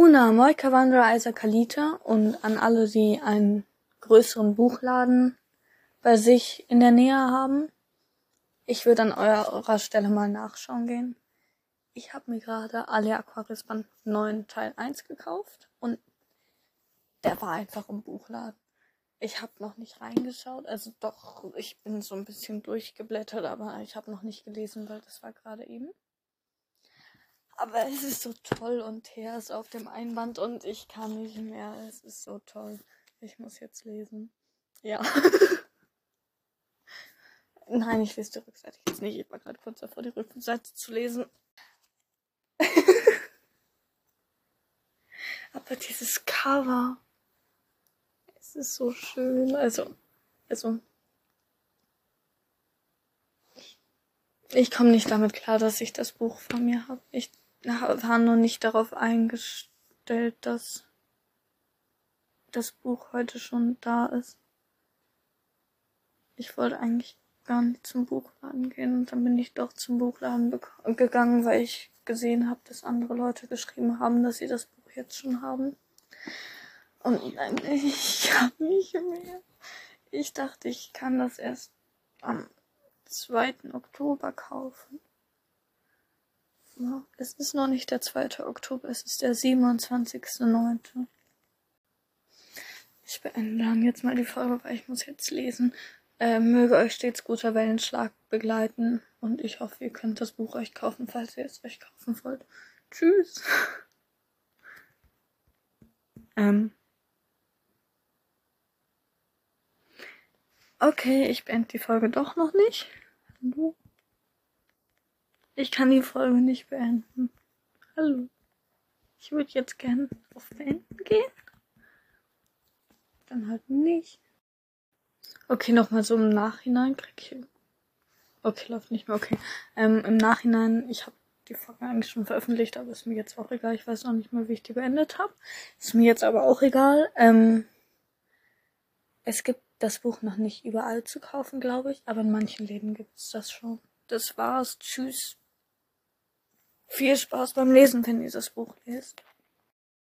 Una Moika Wanderer Isaac Kalita und an alle, die einen größeren Buchladen bei sich in der Nähe haben. Ich würde an eurer Stelle mal nachschauen gehen. Ich habe mir gerade alle Aquarius Band 9 Teil 1 gekauft und der war einfach im Buchladen. Ich habe noch nicht reingeschaut, also doch, ich bin so ein bisschen durchgeblättert, aber ich habe noch nicht gelesen, weil das war gerade eben. Aber es ist so toll und Thea ist auf dem Einband und ich kann nicht mehr. Es ist so toll. Ich muss jetzt lesen. Ja. Nein, ich lese die Rückseite jetzt nicht. Ich war gerade kurz davor, die Rückseite zu lesen. Aber dieses Cover. Es ist so schön. Also, also. Ich komme nicht damit klar, dass ich das Buch von mir habe. War noch nicht darauf eingestellt, dass das Buch heute schon da ist. Ich wollte eigentlich gar nicht zum Buchladen gehen und dann bin ich doch zum Buchladen gegangen, weil ich gesehen habe, dass andere Leute geschrieben haben, dass sie das Buch jetzt schon haben. Und ich habe nicht mehr. Ich dachte, ich kann das erst am 2. Oktober kaufen. Es ist noch nicht der 2. Oktober, es ist der 27.9. Ich beende dann jetzt mal die Folge, weil ich muss jetzt lesen. Äh, möge euch stets guter Wellenschlag begleiten und ich hoffe, ihr könnt das Buch euch kaufen, falls ihr es euch kaufen wollt. Tschüss. ähm. Okay, ich beende die Folge doch noch nicht. Hallo? Ich kann die Folge nicht beenden. Hallo. Ich würde jetzt gerne auf Beenden gehen. Dann halt nicht. Okay, nochmal so im Nachhinein krieg ich. Okay, läuft nicht mehr. Okay. Ähm, Im Nachhinein, ich habe die Folge eigentlich schon veröffentlicht, aber ist mir jetzt auch egal. Ich weiß auch nicht mehr, wie ich die beendet habe. Ist mir jetzt aber auch egal. Ähm, es gibt das Buch noch nicht überall zu kaufen, glaube ich, aber in manchen Läden gibt es das schon. Das war's. Tschüss. Viel Spaß beim Lesen, wenn ihr das Buch lest.